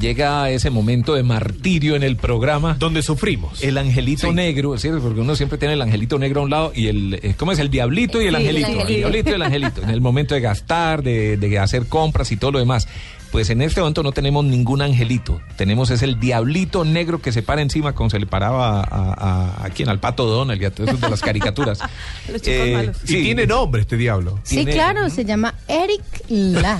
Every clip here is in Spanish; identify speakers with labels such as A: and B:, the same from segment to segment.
A: Llega ese momento de martirio en el programa.
B: Donde sufrimos.
A: El angelito negro, ¿cierto? Porque uno siempre tiene el angelito negro a un lado y el, eh, ¿cómo es? El diablito y el
C: Sí, el
A: angelito. El,
C: angelito.
A: diablito y el angelito. En el momento de gastar, de, de hacer compras y todo lo demás. Pues en este momento no tenemos ningún angelito. Tenemos es el diablito negro que se para encima como se le paraba a, a, a quién, al pato Donald y a todos esos de las caricaturas.
C: Los chicos malos.
B: Y tiene nombre este diablo.
D: Sí,
A: Tiene-
D: claro, se llama Eric Lara.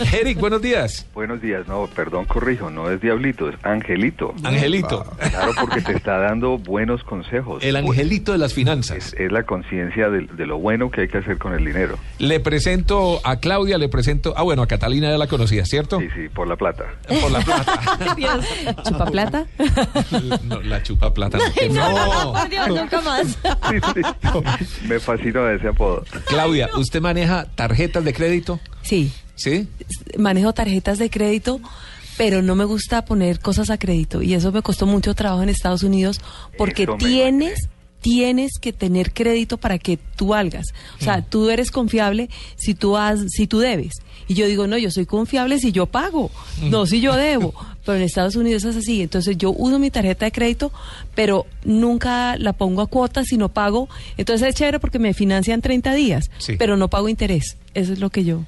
A: Eric, buenos días.
E: Buenos días, no, perdón, corrijo, no es diablito, es angelito.
A: Angelito.
E: Claro, porque te está dando buenos consejos.
A: El angelito de las finanzas.
E: Es, es la conciencia de, de lo bueno que hay que hacer con el dinero.
A: Le presento a Claudia, le presento, ah bueno, a Catalina la conocía, ¿cierto?
E: Sí, sí, por la plata.
A: Por la plata.
C: Dios. ¿Chupa plata?
A: No, la chupa plata. no. No.
C: Por Dios, nunca más.
E: Sí, sí. Me fascina ese apodo.
A: Claudia, ¿usted maneja tarjetas de crédito?
C: Sí,
A: ¿Sí?
C: manejo tarjetas de crédito, pero no me gusta poner cosas a crédito. Y eso me costó mucho trabajo en Estados Unidos porque tienes tienes que tener crédito para que tú valgas. O sea, tú eres confiable si tú has, si tú debes. Y yo digo, no, yo soy confiable si yo pago, no si yo debo. Pero en Estados Unidos es así. Entonces yo uso mi tarjeta de crédito, pero nunca la pongo a cuotas si no pago. Entonces es chévere porque me financian 30 días,
A: Sí.
C: pero no pago interés. Eso es lo que yo.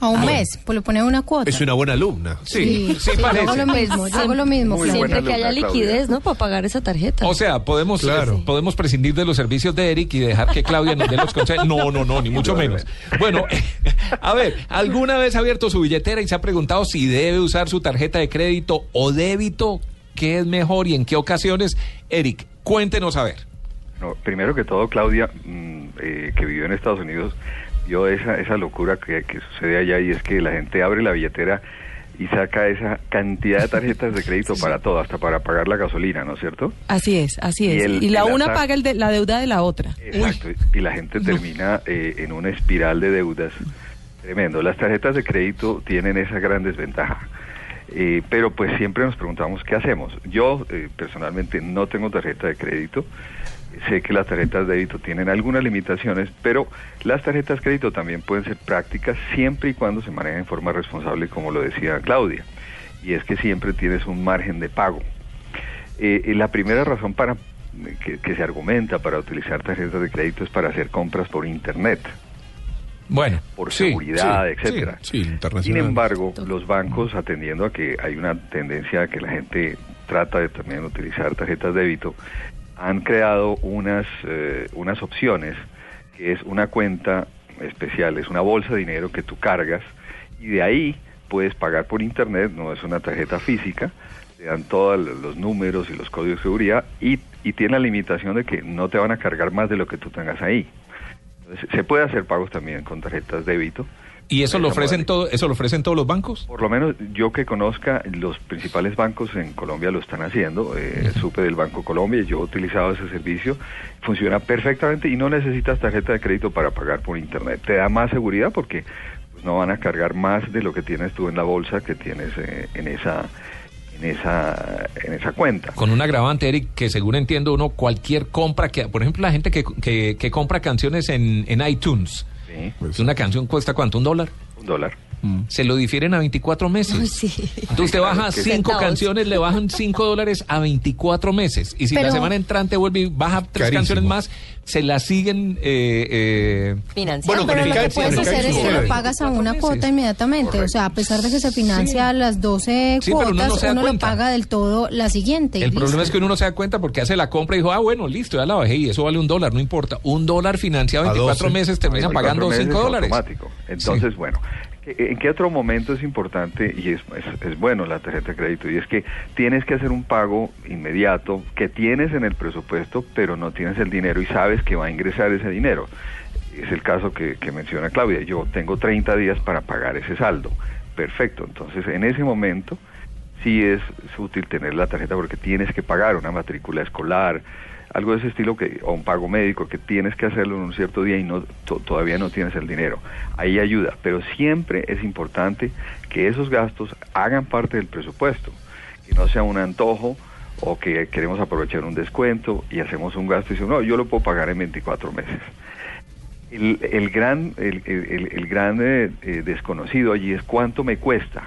D: A un mes, pues le pone una cuota.
B: Es una buena alumna.
A: Sí, sí, parece.
D: hago lo mismo, yo hago lo mismo.
E: Muy
F: Siempre que haya
E: alumna,
F: liquidez,
E: Claudia.
F: ¿no? Para pagar esa tarjeta.
A: O sea, podemos,
B: Claro.
A: eh, podemos prescindir de los servicios de Eric y dejar que Claudia nos dé los consejos. No, no, no, ni mucho menos. Bueno, a ver, ¿alguna vez ha abierto su billetera y se ha preguntado si debe usar su tarjeta de crédito o débito? ¿Qué es mejor y en qué ocasiones? Eric, cuéntenos a ver.
E: No, primero que todo, Claudia, mm, eh, que vivió en Estados Unidos, vio esa, esa locura que, que sucede allá y es que la gente abre la billetera y saca esa cantidad de tarjetas de crédito para todo, hasta para pagar la gasolina, ¿no es cierto?
C: Así es, así
E: Y
C: es.
E: el-
C: y la una paga el de, la deuda de la otra.
E: Exacto, y la gente termina eh, en una espiral de deudas tremendo. Las tarjetas de crédito tienen esa gran desventaja. Eh, pero pues siempre nos preguntamos qué hacemos. Yo eh, personalmente no tengo tarjeta de crédito. Sé que las tarjetas de débito tienen algunas limitaciones, pero las tarjetas de crédito también pueden ser prácticas siempre y cuando se manejen en forma responsable, como lo decía Claudia. Y es que siempre tienes un margen de pago. Eh, eh, la primera razón para que, que se argumenta para utilizar tarjetas de crédito es para hacer compras por internet,
A: Bueno,
E: por
A: sí,
E: seguridad,
A: sí,
E: etcétera.
B: Sí, sí,
E: Sin embargo, los bancos, atendiendo a que hay una tendencia a que la gente trata de también utilizar tarjetas de débito, han creado unas, eh, unas opciones que es una cuenta especial, es una bolsa de dinero que tú cargas y de ahí puedes pagar por internet, no es una tarjeta física, te dan todos los números y los códigos de seguridad y, y tiene la limitación de que no te van a cargar más de lo que tú tengas ahí. Entonces, se puede hacer pagos también con tarjetas débito.
A: ¿Y eso lo ofrecen todo, eso lo ofrecen todos los bancos?
E: Por lo menos yo que conozca, los principales bancos en Colombia lo están haciendo. Eh, Supe del Banco Colombia, yo he utilizado ese servicio. Funciona perfectamente y no necesitas tarjeta de crédito para pagar por Internet. Te da más seguridad porque pues, no van a cargar más de lo que tienes tú en la bolsa que tienes eh, en esa en esa en esa cuenta.
A: Con un agravante, Eric, que según entiendo uno, cualquier compra que, por ejemplo, la gente que, que, que compra canciones en, en iTunes,
E: Sí,
B: Pues,
A: una canción cuesta cuánto, un dólar,
E: un dólar.
A: Se lo difieren a 24 meses.
F: Sí.
A: Entonces usted baja cinco canciones, le bajan 5 dólares a 24 meses. Y si la semana entrante vuelve y baja tres
B: Carísimo.
A: canciones más, se la siguen... Eh, eh,
F: Financiando.
B: Bueno,
D: Pero lo que puedes hacer es que lo pagas a una cuota
A: meses.
D: inmediatamente. O sea, a pesar de que se financia las 12
A: Sí, pero uno
D: cuotas,
A: no se da
D: uno lo
A: cuenta.
D: paga del todo la siguiente.
A: el
D: listo.
A: problema es que uno no se da cuenta porque hace la compra y dijo, ah, bueno, listo, ya la bajé y eso vale un dólar, no importa. Un dólar financiado
B: A
A: 24
B: 12.
A: meses termina
E: 24
A: pagando
E: meses
A: 5 dólares.
E: automático. Entonces, bueno, ¿En qué otro momento es importante y es, es, bueno la tarjeta de crédito? Y es que tienes que hacer un pago inmediato que tienes en el presupuesto, pero no tienes el dinero y sabes que va a ingresar ese dinero. Es el caso que, menciona Claudia. Yo tengo 30 días para pagar ese saldo. Perfecto. Entonces, en ese momento sí es útil tener la tarjeta porque tienes que pagar una matrícula escolar, algo de ese estilo que o un pago médico que tienes que hacerlo en un cierto día y no to- todavía no tienes el dinero. Ahí ayuda, pero siempre es importante que esos gastos hagan parte del presupuesto, que no sea un antojo o que queremos aprovechar un descuento y hacemos un gasto y decimos, no, yo lo puedo pagar en 24 meses. El, gran, el- el gran eh, eh, desconocido allí es cuánto me cuesta.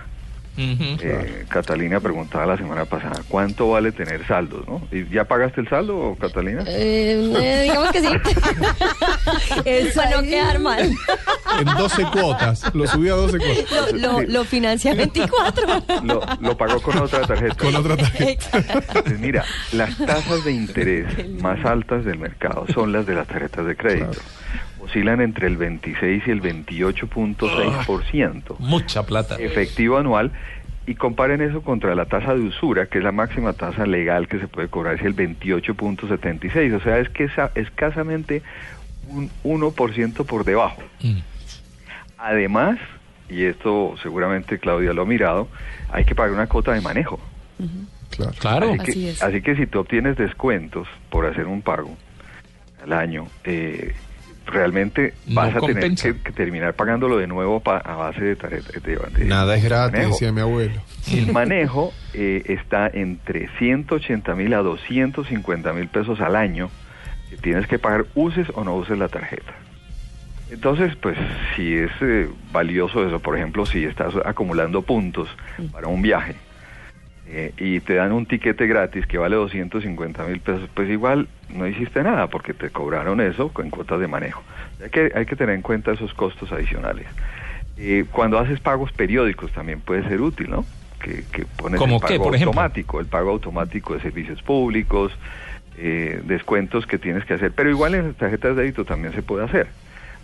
E: Eh, Catalina preguntaba la semana pasada, ¿cuánto vale tener saldos? ¿no? ¿Y ¿Ya pagaste el saldo, Catalina?
F: Eh, eh, digamos que sí. Para no quedar mal.
B: En 12 cuotas. Lo subí a 12 cuotas.
F: Lo, lo, lo financia 24.
E: Lo, lo pagó con otra tarjeta.
B: Con otra tarjeta.
E: Entonces, mira, las tasas de interés más altas del mercado son las de las tarjetas de crédito. Oscilan entre el 26 y el 28.6%.
A: Mucha plata.
E: efectivo anual y comparen eso contra la tasa de usura, que es la máxima tasa legal que se puede cobrar, es el 28.76, o sea, es que es escasamente un 1% por debajo.
A: Mm.
E: Además, y esto seguramente Claudia lo ha mirado, hay que pagar una cuota de manejo.
B: Claro.
A: Claro.
E: Así que,
C: Así es.
E: así que si tú obtienes descuentos por hacer un pago al año, eh, realmente
A: No
E: vas a
A: compensa.
E: tener que, que terminar pagándolo de nuevo pa- a base de tarjeta. de- de
B: Nada es gratis, decía mi abuelo.
E: El manejo eh, está entre 180 mil a 250 mil pesos al año que tienes que pagar uses o no uses la tarjeta. Entonces, pues si es eh, valioso eso, por ejemplo, si estás acumulando puntos para un viaje eh, y te dan un tiquete gratis que vale 250 mil pesos, pues igual no hiciste nada porque te cobraron eso con cuotas de manejo. Hay que, hay que tener en cuenta esos costos adicionales. Eh, cuando haces pagos periódicos también puede ser útil, ¿no? Que, que pones
A: ¿Cómo
E: el
A: qué,
E: pago
A: por ejemplo?
E: automático, el pago automático de servicios públicos, eh, descuentos que tienes que hacer, pero igual en las tarjetas de débito también se puede hacer.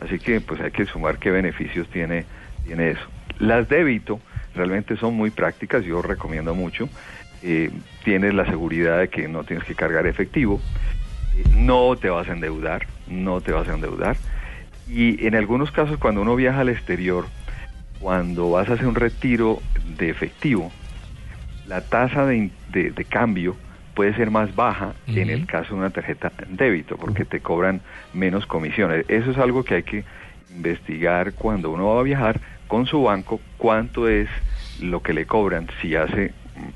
E: Así que pues hay que sumar qué beneficios tiene, tiene eso. Las débito realmente son muy prácticas, yo recomiendo mucho. Eh, tienes la seguridad de que no tienes que cargar efectivo, eh, no te vas a endeudar, no te vas a endeudar. Y en algunos casos cuando uno viaja al exterior, cuando vas a hacer un retiro de efectivo, la tasa de, de- de cambio puede ser más baja en el caso de una tarjeta débito, porque te cobran menos comisiones. Eso es algo que hay que investigar cuando uno va a viajar con su banco, cuánto es lo que le cobran si hace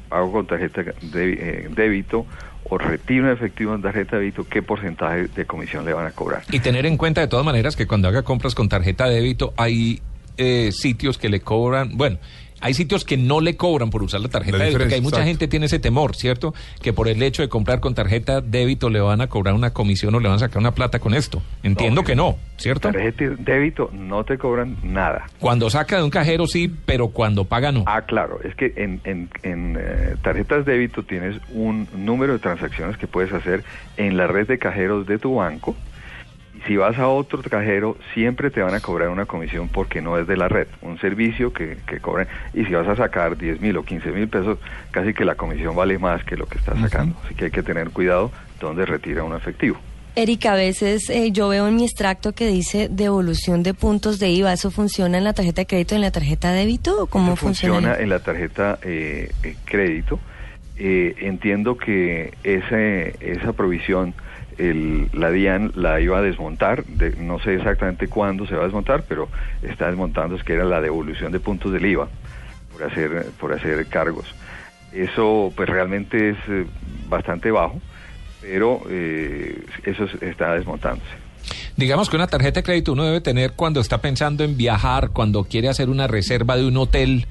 E: pago con tarjeta de eh, débito o retiro en efectivo en tarjeta de débito, qué porcentaje de comisión le van a cobrar.
A: Y tener en cuenta de todas maneras que cuando haga compras con tarjeta de débito hay eh, sitios que le cobran, bueno, hay sitios que no le cobran por usar la tarjeta
B: La
A: de débito, porque hay mucha
B: exacto.
A: gente tiene ese temor, ¿cierto? Que por el hecho de comprar con tarjeta débito le van a cobrar una comisión o le van a sacar una plata con esto. Entiendo
E: No,
A: que no, ¿cierto?
E: Tarjeta de débito no te cobran nada.
A: Cuando saca de un cajero sí, pero cuando paga no.
E: Ah, claro, es que en, en, en eh, tarjetas débito tienes un número de transacciones que puedes hacer en la red de cajeros de tu banco. Si vas a otro cajero, siempre te van a cobrar una comisión porque no es de la red, un servicio que, que cobran. Y si vas a sacar 10 mil o 15 mil pesos, casi que la comisión vale más que lo que estás sacando. Así que hay que tener cuidado donde retira un efectivo.
F: Erika, a veces eh, yo veo en mi extracto que dice devolución de puntos de IVA. ¿Eso funciona en la tarjeta de crédito y en la tarjeta de débito? ¿O cómo
E: funciona
F: funciona?
E: en la tarjeta eh, eh, crédito. Eh, entiendo que ese, esa provisión el, la DIAN la iba a desmontar, de- no sé exactamente cuándo se va a desmontar, pero está desmontando, es que era la devolución de puntos del IVA por hacer, por hacer cargos. Eso pues realmente es eh, bastante bajo, pero eh, eso es- está desmontándose.
A: Digamos que una tarjeta de crédito uno debe tener cuando está pensando en viajar, cuando quiere hacer una reserva de un hotel,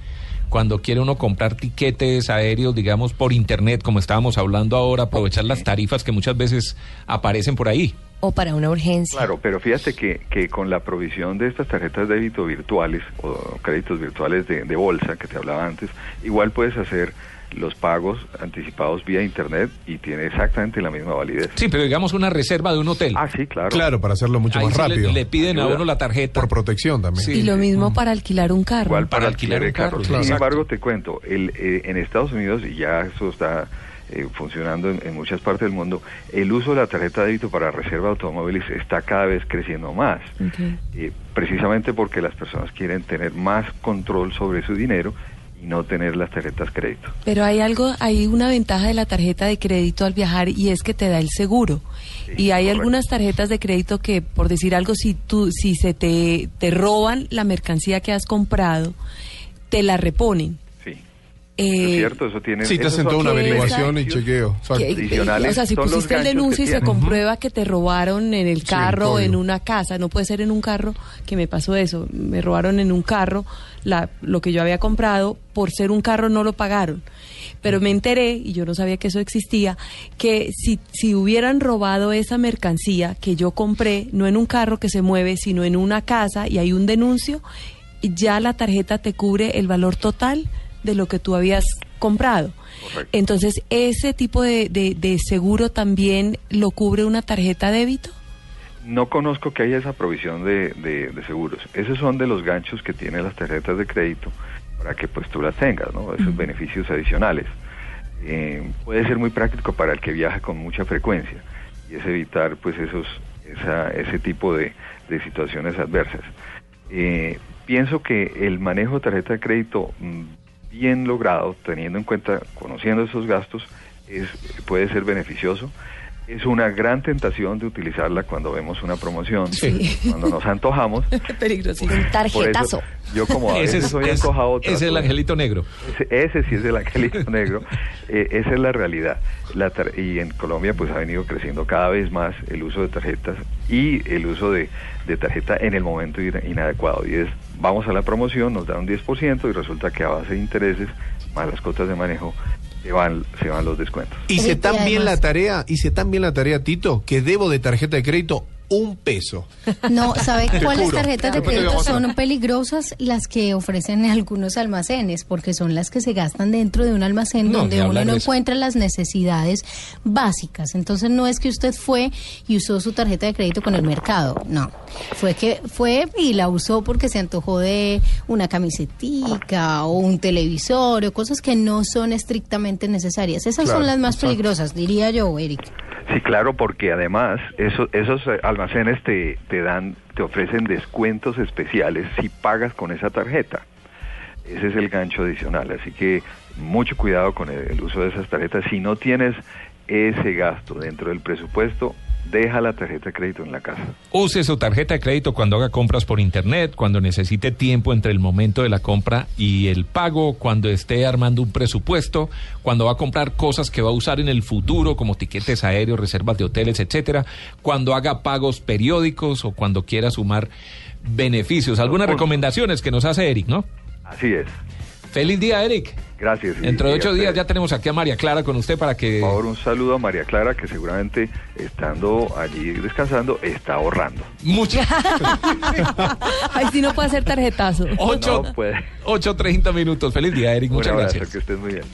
A: cuando quiere uno comprar tiquetes aéreos, digamos, por internet, como estábamos hablando ahora, aprovechar las tarifas que muchas veces aparecen por ahí.
F: o para una urgencia.
E: Claro, pero fíjate que, que con la provisión de estas tarjetas de débito virtuales o créditos virtuales de, de bolsa que te hablaba antes, igual puedes hacer los pagos anticipados vía internet y tiene exactamente la misma validez.
A: Sí, pero digamos una reserva de un hotel.
E: Ah, sí, claro.
B: Claro, para hacerlo mucho
A: Ahí
B: más
A: sí le-
B: rápido.
A: Le, piden a uno la tarjeta.
B: Por protección también.
A: Sí.
C: Y lo mismo para alquilar un carro.
E: Igual
A: Para
E: para,
A: alquilar
E: alquilar,
A: un carro,
E: carro.
A: claro.
E: Sin embargo, te cuento, el, eh, en Estados Unidos, y ya eso está eh, funcionando en, en muchas partes del mundo, el uso de la tarjeta de débito para reserva de automóviles está cada vez creciendo más. Eh, precisamente porque las personas quieren tener más control sobre su dinero y no tener las tarjetas crédito.
C: Pero hay algo, hay una ventaja de la tarjeta de crédito al viajar y es que te da el seguro.
E: Sí,
C: y hay
E: correcto.
C: algunas tarjetas de crédito que, por decir algo, si tú, si se te, te roban la mercancía que has comprado, te la reponen.
E: Sí.
C: Eh,
E: es cierto, eso tiene...
B: Sí, te hacen toda una averiguación y chequeo.
C: Que- o sea, si pusiste el denuncio y se comprueba que te robaron en el
B: Sí,
C: carro,
B: obvio.
C: en una casa, no puede ser en un carro, que me pasó eso, me robaron en un carro la, lo que yo había comprado, por ser un carro no lo pagaron. Pero me enteré, y yo no sabía que eso existía, que si, si hubieran robado esa mercancía que yo compré, no en un carro que se mueve, sino en una casa, y hay un denuncio, ya la tarjeta te cubre el valor total de lo que tú habías comprado.
E: Correcto.
C: Entonces, ¿ese tipo de, de- de seguro también lo cubre una tarjeta débito?
E: No conozco que haya esa provisión de, de- de seguros. Esos son de los ganchos que tienen las tarjetas de crédito para que pues tú las tengas, ¿no? Esos beneficios adicionales. Eh, puede ser muy práctico para el que viaja con mucha frecuencia y es evitar pues esos esa- ese tipo de, de situaciones adversas. Eh, pienso que el manejo de tarjeta de crédito mm, bien logrado, teniendo en cuenta, conociendo esos gastos, es, puede ser beneficioso. Es una gran tentación de utilizarla cuando vemos una promoción,
C: Sí.
E: cuando nos antojamos.
C: Peligrosísimo.
F: Un
E: eso,
F: tarjetazo.
E: yo como a
A: Ese
E: veces
A: es,
E: soy
A: es-
E: encojado.
A: es el
E: de-
A: angelito negro.
E: ese, ese sí es el angelito negro. Eh, esa es la realidad. La tar- y en Colombia pues ha venido creciendo cada vez más el uso de tarjetas y el uso de, de tarjeta en el momento ina- inadecuado. Y es, vamos a la promoción, nos da un 10% y resulta que a base de intereses más las cuotas de manejo se van, se van los descuentos.
B: Hice
D: Y
B: tan bien la tarea, hice tan bien la tarea, Tito, que debo de tarjeta de crédito un peso.
D: No, ¿sabe cuáles tarjetas de crédito son peligrosas? Las que ofrecen en algunos almacenes, porque son las que se gastan dentro de un almacén
A: No,
D: donde uno no encuentra las necesidades básicas. Entonces no es que usted fue y usó su tarjeta de crédito con el mercado, no. Fue que fue y la usó porque se antojó de una camisetica o un televisor o cosas que no son estrictamente necesarias. Esas
B: Claro,
D: son las más
B: exacto.
D: peligrosas, diría yo, Eric.
E: Sí, claro, porque además eso- esos eh, almacenes te, te dan, te ofrecen descuentos especiales si pagas con esa tarjeta. Ese es el gancho adicional, así que mucho cuidado con el, el uso de esas tarjetas. Si no tienes ese gasto dentro del presupuesto, deja la tarjeta de crédito en la casa.
A: Use su tarjeta de crédito cuando haga compras por internet, cuando necesite tiempo entre el momento de la compra y el pago, cuando esté armando un presupuesto, cuando va a comprar cosas que va a usar en el futuro, como tiquetes aéreos, reservas de hoteles, etcétera, cuando haga pagos periódicos o cuando quiera sumar beneficios. Algunas recomendaciones que nos hace Eric, ¿no?
E: Así es.
A: Feliz día, Eric.
E: Gracias.
A: Dentro de ocho días ya tenemos aquí a María Clara con usted para que...
E: Por favor, un saludo a María Clara, que seguramente estando allí descansando, está ahorrando.
A: Muchas...
C: Ay, si no puede hacer tarjetazo.
A: Ocho,
E: No puede.
A: ocho treinta minutos. Feliz día, Eric. Muchas
E: abrazo,
A: gracias.
E: que estés muy bien.